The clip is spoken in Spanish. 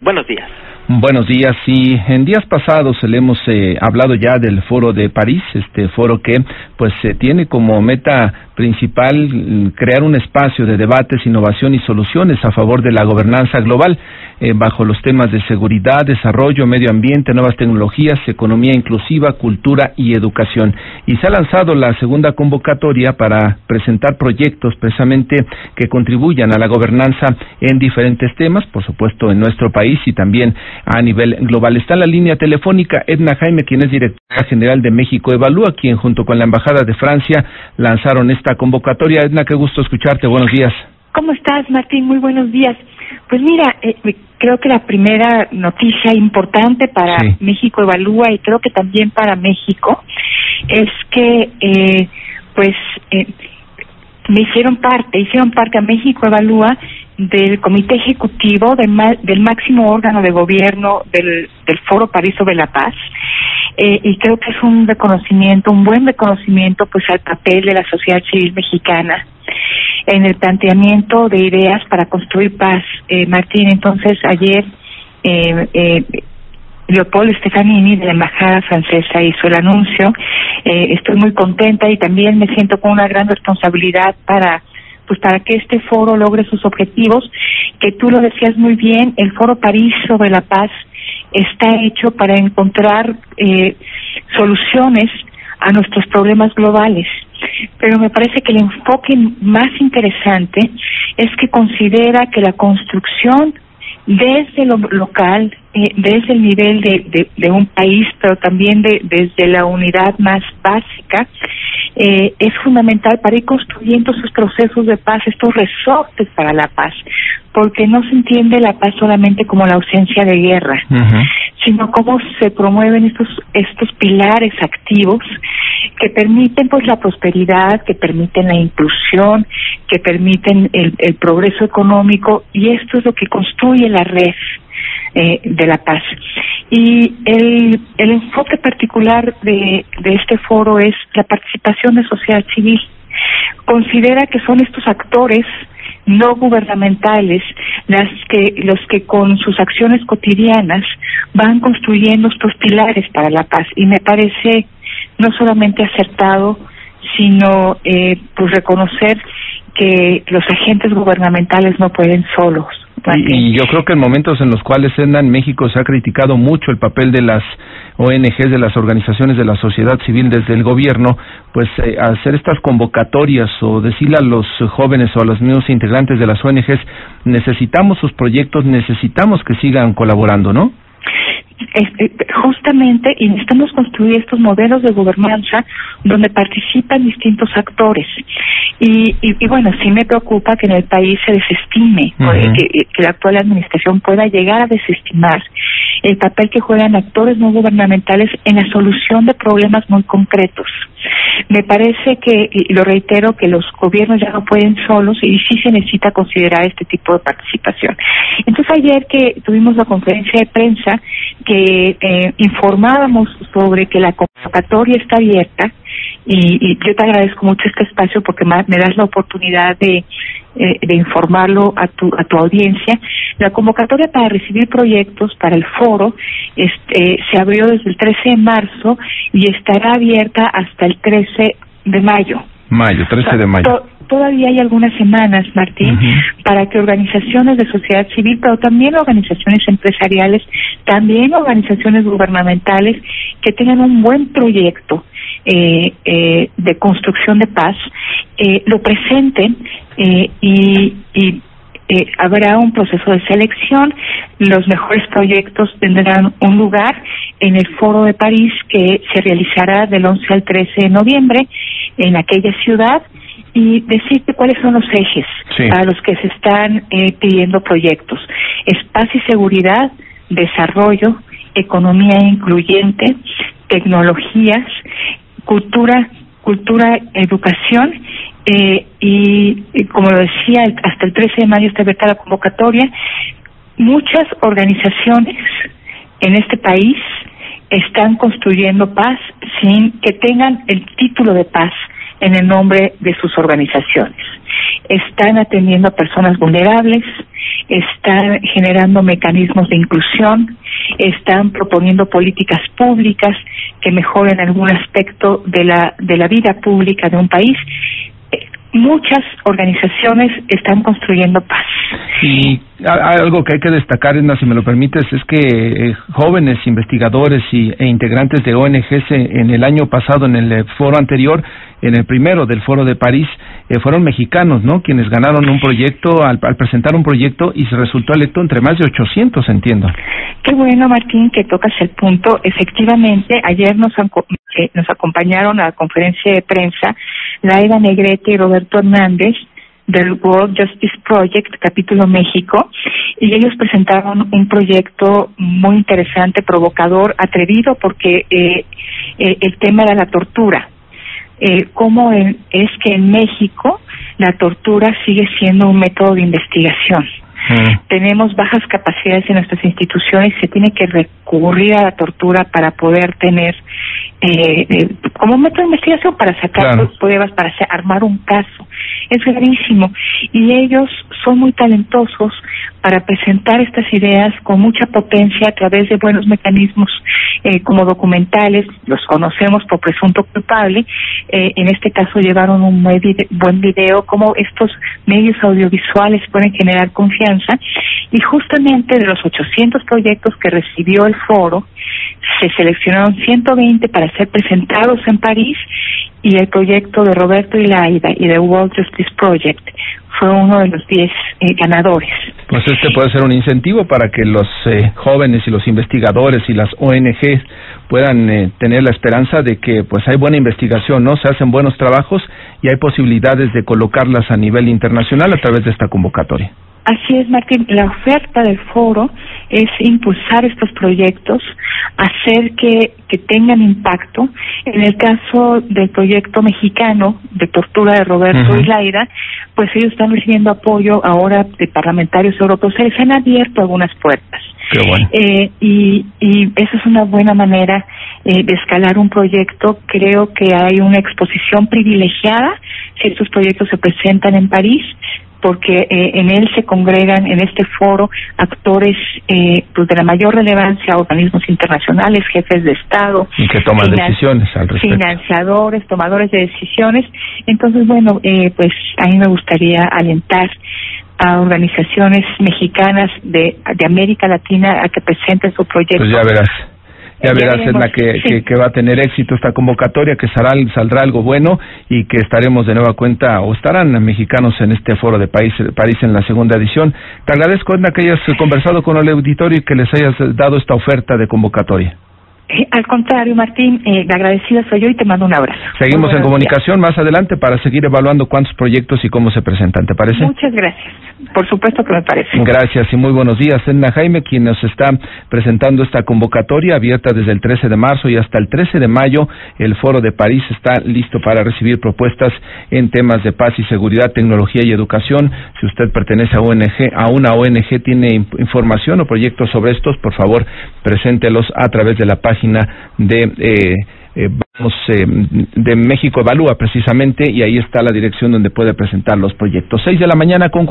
Buenos días. Buenos días. Sí, en días pasados le hemos eh, hablado ya del foro de París, este foro que pues se tiene como meta principal mm, crear un espacio de debates, innovación y soluciones a favor de la gobernanza global eh, bajo los temas de seguridad, desarrollo, medio ambiente, nuevas tecnologías, economía inclusiva, cultura y educación. Y se ha lanzado la segunda convocatoria para presentar proyectos precisamente que contribuyan a la gobernanza en diferentes temas, por supuesto en nuestro país y también a nivel global. Está en la línea telefónica Edna Jaime, quien es directora general de México Evalúa, quien junto con la Embajada de Francia lanzaron esta convocatoria. Edna, qué gusto escucharte. Buenos días. ¿Cómo estás, Martín? Muy buenos días. Pues mira, eh, creo que la primera noticia importante para México Evalúa y creo que también para México es que, eh, pues, eh, me hicieron parte, hicieron parte a México Evalúa del Comité Ejecutivo del, máximo órgano de gobierno del, Foro París sobre la Paz. Eh, y creo que es un reconocimiento, un buen reconocimiento, pues al papel de la sociedad civil mexicana en el planteamiento de ideas para construir paz. Eh, Martín, entonces ayer eh, eh, Leopoldo Stefanini de la Embajada Francesa hizo el anuncio. Eh, estoy muy contenta y también me siento con una gran responsabilidad para pues para que este foro logre sus objetivos, que tú lo decías muy bien, el Foro París sobre la paz está hecho para encontrar eh, soluciones a nuestros problemas globales. Pero me parece que el enfoque más interesante es que considera que la construcción desde lo local, eh, desde el nivel de, de, un país, pero también de, desde la unidad más básica, eh, es fundamental para ir construyendo esos procesos de paz, estos resortes para la paz, porque no se entiende la paz solamente como la ausencia de guerra, sino cómo se promueven estos estos pilares activos que permiten pues la prosperidad, que permiten la inclusión, que permiten el, el progreso económico y esto es lo que construye la red eh, de la paz. Y el, el enfoque particular de, de este foro es la participación de sociedad civil. Considera que son estos actores no gubernamentales las que los que con sus acciones cotidianas van construyendo estos pilares para la paz y me parece no solamente acertado sino eh, pues reconocer que los agentes gubernamentales no pueden solos y, yo creo que en momentos en los cuales en México se ha criticado mucho el papel de las ONGs, de las organizaciones de la sociedad civil desde el gobierno, pues eh, hacer estas convocatorias o decirle a los jóvenes o a los nuevos integrantes de las ONGs, necesitamos sus proyectos, necesitamos que sigan colaborando, ¿no? Este, justamente y necesitamos construir estos modelos de gobernanza donde participan distintos actores. Y, y, bueno sí me preocupa que en el país se desestime que, que la actual administración pueda llegar a desestimar el papel que juegan actores no gubernamentales en la solución de problemas muy concretos me parece que, y lo reitero, que los gobiernos ya no pueden solos y sí se necesita considerar este tipo de participación. Entonces ayer que tuvimos la conferencia de prensa que eh, informábamos sobre que la convocatoria está abierta y, yo te agradezco mucho este espacio porque me das la oportunidad de, eh, de informarlo a tu, a tu audiencia. La convocatoria para recibir proyectos para el foro este, se abrió desde el 13 de marzo y estará abierta hasta el 13 de mayo. Mayo, 13 de mayo. todavía hay algunas semanas, Martín, para que organizaciones de sociedad civil, pero también organizaciones empresariales, también organizaciones gubernamentales que tengan un buen proyecto eh, eh, de construcción de paz, eh, lo presenten eh, y, y eh, habrá un proceso de selección. Los mejores proyectos tendrán un lugar en el Foro de París que se realizará del 11 al 13 de noviembre en aquella ciudad y decirte cuáles son los ejes a los que se están eh, pidiendo proyectos. Es paz y seguridad, desarrollo, economía incluyente, tecnologías, cultura, cultura, educación eh, y, como lo decía, hasta el 13 de mayo está abierta la convocatoria. Muchas organizaciones en este país están construyendo paz sin que tengan el título de paz en el nombre de sus organizaciones. Están atendiendo a personas vulnerables, están generando mecanismos de inclusión, están proponiendo políticas públicas que mejoren algún aspecto de la, de la vida pública de un país muchas organizaciones están construyendo paz. Y algo que hay que destacar, Edna, si me lo permites, es que eh, jóvenes investigadores y, e integrantes de ONGs en el año pasado, en el eh, foro anterior, en el primero del foro de París, eh, fueron mexicanos, ¿no? Quienes ganaron un proyecto al, presentar un proyecto y se resultó electo entre más de 800, entiendo. Qué bueno, Martín, que tocas el punto. Efectivamente, ayer nos, nos acompañaron a la conferencia de prensa Laida Negrete y Roberto Hernández del World Justice Project, capítulo México, y ellos presentaron un proyecto muy interesante, provocador, atrevido, porque eh, eh, el tema era la tortura. Eh, cómo es que en México la tortura sigue siendo un método de investigación. Mm. Tenemos bajas capacidades en nuestras instituciones, se tiene que recurrir a la tortura para poder tener eh, eh, como método de investigación para sacar pruebas, para armar un caso. Es gravísimo. Y ellos son muy talentosos para presentar estas ideas con mucha potencia a través de buenos mecanismos eh, como documentales, los conocemos por presunto culpable, eh, en este caso llevaron un buen video, cómo estos medios audiovisuales pueden generar confianza y justamente de los 800 proyectos que recibió el foro, se seleccionaron 120 para ser presentados en París y el proyecto de Roberto Ilaida y de World Justice Project fue uno de los 10 eh, ganadores. Pues este puede ser un incentivo para que los eh, jóvenes y los investigadores y las ONGs puedan eh, tener la esperanza de que pues hay buena investigación, ¿no? Se hacen buenos trabajos y hay posibilidades de colocarlas a nivel internacional a través de esta convocatoria. Así es, Martín. La oferta del foro es impulsar estos proyectos, hacer que, que tengan impacto. En el caso del proyecto mexicano de tortura de Roberto uh pues ellos están recibiendo apoyo ahora de parlamentarios europeos. Se les han abierto algunas puertas. eh, y, y esa es una buena manera eh, de escalar un proyecto. Creo que hay una exposición privilegiada si estos proyectos se presentan en París porque eh, en él se congregan en este foro actores eh, pues de la mayor relevancia, organismos internacionales, jefes de Estado, y que toman decisiones al respecto. financiadores, tomadores de decisiones. Entonces, bueno, eh, pues a mí me gustaría alentar a organizaciones mexicanas de, de América Latina a que presenten su proyecto. Pues ya verás. Ya verás, en la que, que, va a tener éxito esta convocatoria, que saldrá, saldrá algo bueno y que estaremos de nueva cuenta, o estarán mexicanos en este foro de París, París en la segunda edición. Te agradezco, Edna, que hayas conversado con el auditorio y que les hayas dado esta oferta de convocatoria. Eh, al contrario, Martín, eh, agradecida soy yo y te mando un abrazo. Seguimos en comunicación más adelante para seguir evaluando cuántos proyectos y cómo se presentan, ¿te parece? Muchas gracias. Por supuesto que me parece. Gracias y muy buenos días. Edna Jaime, quien nos está presentando esta convocatoria abierta desde el 13 de marzo y hasta el 13 de mayo. El Foro de París está listo para recibir propuestas en temas de paz y seguridad, tecnología y educación. Si usted pertenece a ONG, a una ONG, tiene información o proyectos sobre estos, por favor, preséntelos a través de la página de eh, eh, vamos eh, de México Evalúa precisamente y ahí está la dirección donde puede presentar los proyectos. Seis de la mañana con